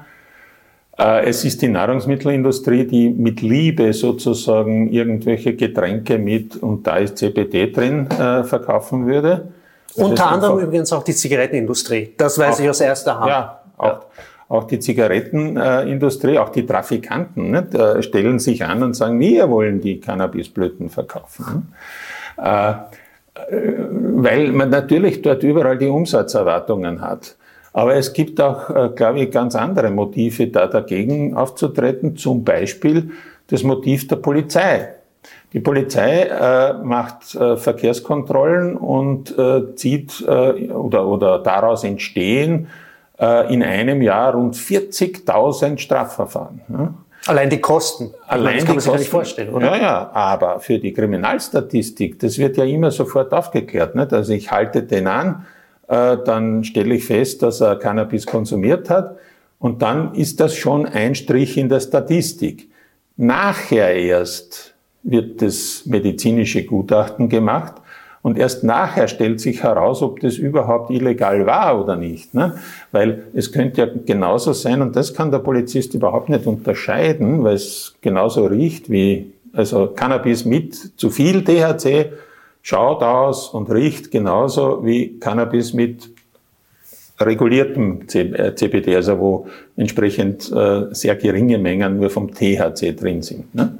Äh, es ist die Nahrungsmittelindustrie, die mit Liebe sozusagen irgendwelche Getränke mit, und da ist CPD drin, äh, verkaufen würde. Das Unter anderem übrigens auch die Zigarettenindustrie. Das weiß auch, ich aus erster Hand. Ja, auch, ja. auch die Zigarettenindustrie, auch die Trafikanten nicht, äh, stellen sich an und sagen, wir wollen die Cannabisblüten verkaufen. Äh, weil man natürlich dort überall die Umsatzerwartungen hat. Aber es gibt auch, äh, glaube ich, ganz andere Motive, da dagegen aufzutreten. Zum Beispiel das Motiv der Polizei. Die Polizei äh, macht äh, Verkehrskontrollen und äh, zieht äh, oder, oder daraus entstehen äh, in einem Jahr rund 40.000 Strafverfahren. Ja? Allein die Kosten. Allein das kann man sich Kosten, nicht vorstellen, oder? Ja, ja, aber für die Kriminalstatistik, das wird ja immer sofort aufgeklärt. Nicht? Also ich halte den an, äh, dann stelle ich fest, dass er Cannabis konsumiert hat und dann ist das schon ein Strich in der Statistik. Nachher erst wird das medizinische Gutachten gemacht und erst nachher stellt sich heraus, ob das überhaupt illegal war oder nicht. Ne? Weil es könnte ja genauso sein, und das kann der Polizist überhaupt nicht unterscheiden, weil es genauso riecht wie, also Cannabis mit zu viel THC schaut aus und riecht genauso wie Cannabis mit reguliertem CBD, äh, also wo entsprechend äh, sehr geringe Mengen nur vom THC drin sind. Ne?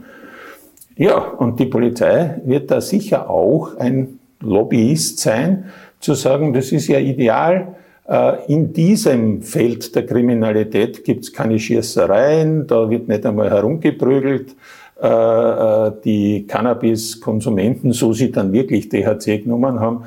Ja, und die Polizei wird da sicher auch ein Lobbyist sein, zu sagen, das ist ja ideal. Äh, in diesem Feld der Kriminalität gibt es keine Schießereien, da wird nicht einmal herumgeprügelt. äh, die Cannabiskonsumenten, so sie dann wirklich THC genommen haben,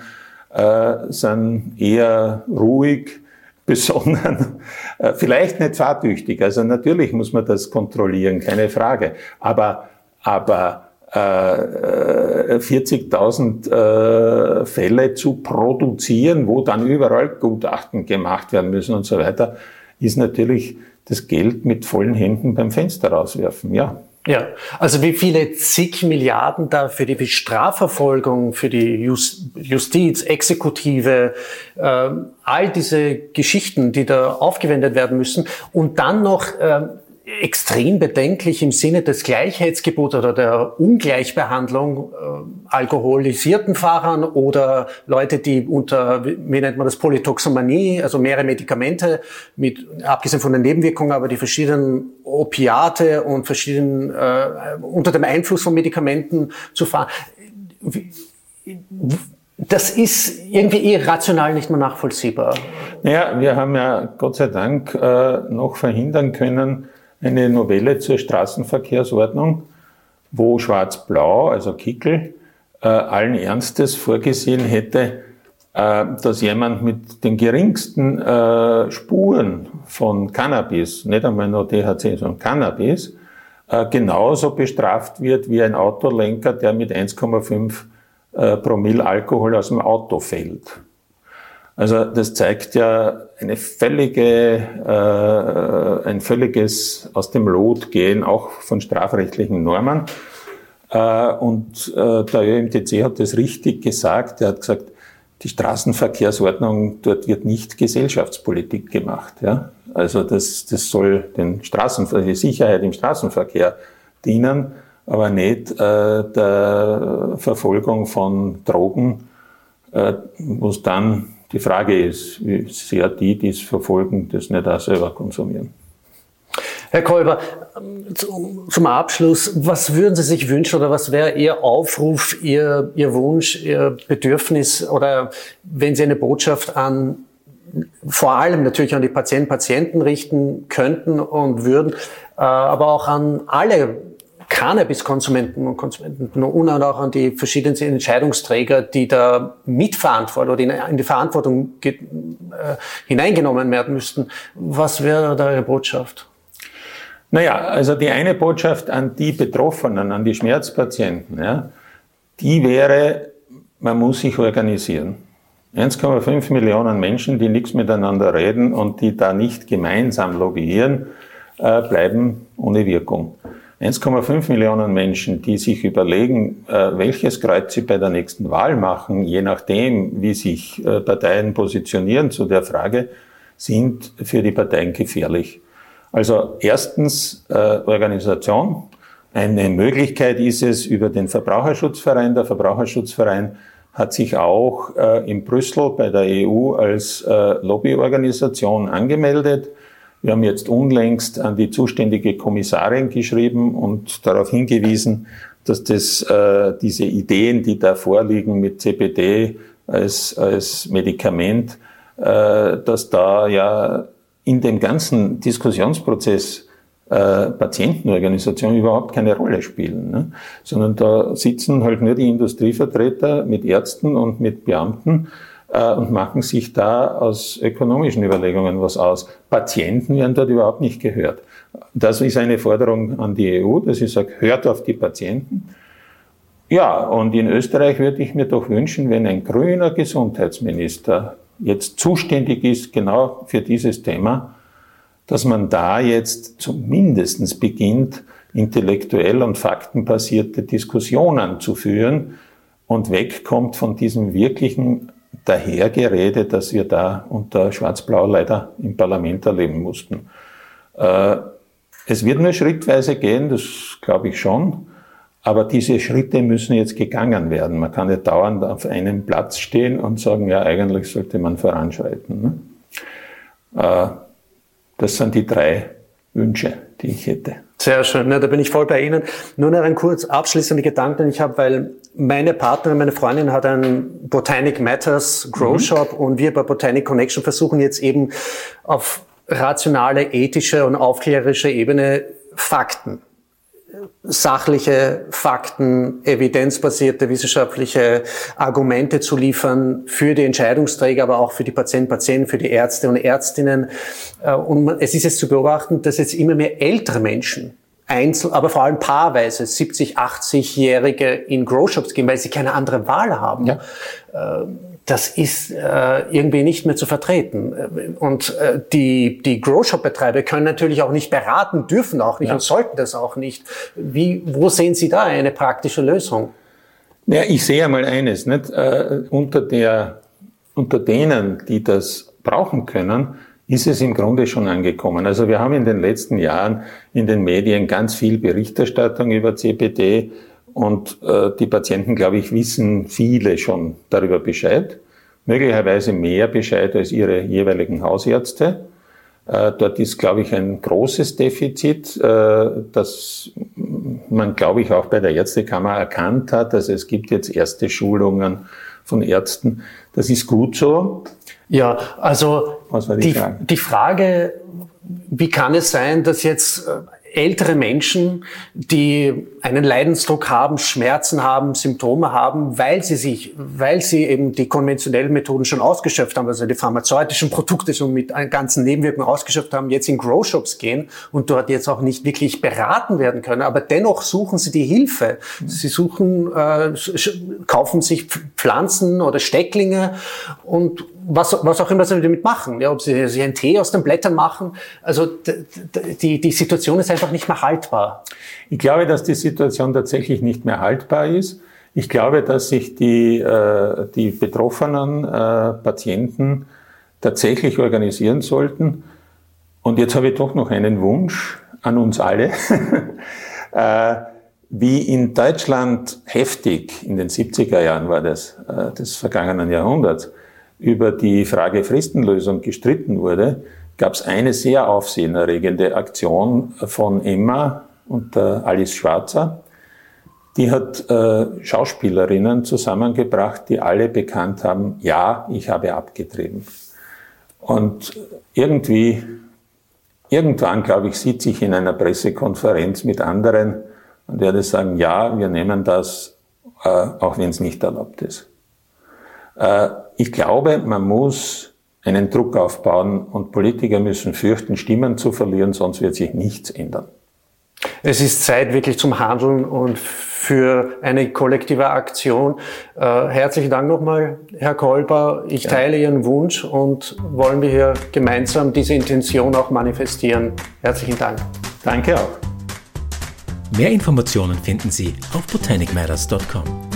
äh, sind eher ruhig, [laughs] besonnen, äh, vielleicht nicht fahrtüchtig. Also natürlich muss man das kontrollieren, keine Frage. Aber, aber äh, 40.000 äh, Fälle zu produzieren, wo dann überall Gutachten gemacht werden müssen und so weiter, ist natürlich das Geld mit vollen Händen beim Fenster rauswerfen, ja. Ja, also wie viele zig Milliarden da für die Strafverfolgung, für die Justiz, Exekutive, äh, all diese Geschichten, die da aufgewendet werden müssen und dann noch äh, extrem bedenklich im Sinne des Gleichheitsgebots oder der Ungleichbehandlung äh, alkoholisierten Fahrern oder Leute, die unter, wie nennt man das, Polytoxomanie, also mehrere Medikamente mit, abgesehen von den Nebenwirkungen, aber die verschiedenen Opiate und verschiedenen, äh, unter dem Einfluss von Medikamenten zu fahren. Das ist irgendwie irrational nicht mehr nachvollziehbar. Naja, wir haben ja Gott sei Dank äh, noch verhindern können, eine Novelle zur Straßenverkehrsordnung, wo Schwarz-Blau, also Kickel, äh, allen Ernstes vorgesehen hätte, äh, dass jemand mit den geringsten äh, Spuren von Cannabis, nicht einmal nur THC, sondern Cannabis, äh, genauso bestraft wird wie ein Autolenker, der mit 1,5 äh, Promille Alkohol aus dem Auto fällt. Also das zeigt ja eine völlige, äh, ein völliges aus dem Lot gehen, auch von strafrechtlichen Normen. Äh, und äh, der ÖMTC hat das richtig gesagt. Er hat gesagt, die Straßenverkehrsordnung, dort wird nicht Gesellschaftspolitik gemacht. Ja? Also das, das soll den Straßen, die Sicherheit im Straßenverkehr dienen, aber nicht äh, der Verfolgung von Drogen, äh, wo es dann die Frage ist, wie sehr die, die es verfolgen, das nicht auch selber konsumieren. Herr Kolber, zum Abschluss, was würden Sie sich wünschen oder was wäre Ihr Aufruf, Ihr, Ihr Wunsch, Ihr Bedürfnis oder wenn Sie eine Botschaft an vor allem natürlich an die Patienten, Patienten richten könnten und würden, äh, aber auch an alle Cannabiskonsumenten und Konsumenten und auch an die verschiedenen Entscheidungsträger, die da mitverantworten oder in, die Verantwortung äh, hineingenommen werden müssten. Was wäre da Ihre Botschaft? Naja, also die eine Botschaft an die Betroffenen, an die Schmerzpatienten, ja, die wäre, man muss sich organisieren. 1,5 Millionen Menschen, die nichts miteinander reden und die da nicht gemeinsam lobbyieren, äh, bleiben ohne Wirkung. 1,5 Millionen Menschen, die sich überlegen, äh, welches Kreuz sie bei der nächsten Wahl machen, je nachdem, wie sich äh, Parteien positionieren zu der Frage, sind für die Parteien gefährlich. Also erstens äh, Organisation. Eine Möglichkeit ist es über den Verbraucherschutzverein. Der Verbraucherschutzverein hat sich auch in Brüssel bei der EU als Lobbyorganisation angemeldet. Wir haben jetzt unlängst an die zuständige Kommissarin geschrieben und darauf hingewiesen, dass das, äh, diese Ideen, die da vorliegen mit CBD als, als Medikament, äh, dass da ja in dem ganzen Diskussionsprozess äh, Patientenorganisationen überhaupt keine Rolle spielen, ne? sondern da sitzen halt nur die Industrievertreter mit Ärzten und mit Beamten und machen sich da aus ökonomischen Überlegungen was aus. Patienten werden dort überhaupt nicht gehört. Das ist eine Forderung an die EU, dass ich sage, hört auf die Patienten. Ja, und in Österreich würde ich mir doch wünschen, wenn ein grüner Gesundheitsminister jetzt zuständig ist genau für dieses Thema, dass man da jetzt zumindest beginnt, intellektuell und faktenbasierte Diskussionen zu führen und wegkommt von diesem wirklichen Dahergerede, das wir da unter Schwarz-Blau leider im Parlament erleben mussten. Äh, es wird nur schrittweise gehen, das glaube ich schon. Aber diese Schritte müssen jetzt gegangen werden. Man kann nicht dauernd auf einem Platz stehen und sagen, ja, eigentlich sollte man voranschreiten. Ne? Äh, das sind die drei Wünsche, die ich hätte. Sehr schön, ja, da bin ich voll bei Ihnen. Nur noch ein kurz abschließender Gedanke, den ich habe, weil meine Partnerin, meine Freundin hat einen Botanic Matters Grow mhm. Shop und wir bei Botanic Connection versuchen jetzt eben auf rationale, ethische und aufklärerische Ebene Fakten sachliche Fakten, evidenzbasierte wissenschaftliche Argumente zu liefern für die Entscheidungsträger, aber auch für die Patienten, Patienten, für die Ärzte und Ärztinnen. Äh, und es ist jetzt zu beobachten, dass jetzt immer mehr ältere Menschen Einzel, aber vor allem paarweise 70, 80-Jährige in Grow-Shops gehen, weil sie keine andere Wahl haben. Ja. Äh, das ist äh, irgendwie nicht mehr zu vertreten. Und äh, die, die Grow-Shop-Betreiber können natürlich auch nicht beraten, dürfen auch nicht ja. und sollten das auch nicht. Wie, wo sehen Sie da eine praktische Lösung? Ja, ich sehe einmal eines, nicht? Äh, unter, der, unter denen, die das brauchen können, ist es im Grunde schon angekommen. Also wir haben in den letzten Jahren in den Medien ganz viel Berichterstattung über CPD und äh, die Patienten, glaube ich, wissen viele schon darüber Bescheid, möglicherweise mehr Bescheid als ihre jeweiligen Hausärzte. Äh, dort ist, glaube ich, ein großes Defizit, äh, das man, glaube ich, auch bei der Ärztekammer erkannt hat. Also es gibt jetzt erste Schulungen von Ärzten. Das ist gut so. Ja, also die, die, Frage? die Frage, wie kann es sein, dass jetzt äh, ältere Menschen, die einen Leidensdruck haben, Schmerzen haben, Symptome haben, weil sie sich, weil sie eben die konventionellen Methoden schon ausgeschöpft haben, also die pharmazeutischen Produkte schon mit ganzen Nebenwirkungen ausgeschöpft haben, jetzt in Grow Shops gehen und dort jetzt auch nicht wirklich beraten werden können, aber dennoch suchen sie die Hilfe. Sie suchen, äh, kaufen sich Pflanzen oder Stecklinge und was, was auch immer sie damit machen, ja, ob sie sich einen Tee aus den Blättern machen. Also die, die Situation ist einfach nicht mehr haltbar. Ich glaube, dass die Situation tatsächlich nicht mehr haltbar ist. Ich glaube, dass sich die, äh, die betroffenen äh, Patienten tatsächlich organisieren sollten. Und jetzt habe ich doch noch einen Wunsch an uns alle. [laughs] äh, wie in Deutschland heftig, in den 70er Jahren war das, äh, des vergangenen Jahrhunderts, über die Frage Fristenlösung gestritten wurde, gab es eine sehr aufsehenerregende Aktion von Emma und Alice Schwarzer. Die hat äh, Schauspielerinnen zusammengebracht, die alle bekannt haben, ja, ich habe abgetrieben. Und irgendwie, irgendwann, glaube ich, sitze ich in einer Pressekonferenz mit anderen und werde sagen, ja, wir nehmen das, äh, auch wenn es nicht erlaubt ist. Äh, ich glaube, man muss einen Druck aufbauen und Politiker müssen fürchten, Stimmen zu verlieren, sonst wird sich nichts ändern. Es ist Zeit wirklich zum Handeln und für eine kollektive Aktion. Äh, herzlichen Dank nochmal, Herr Kolber. Ich teile Ihren Wunsch und wollen wir hier gemeinsam diese Intention auch manifestieren. Herzlichen Dank. Danke auch. Mehr Informationen finden Sie auf botanicmatters.com.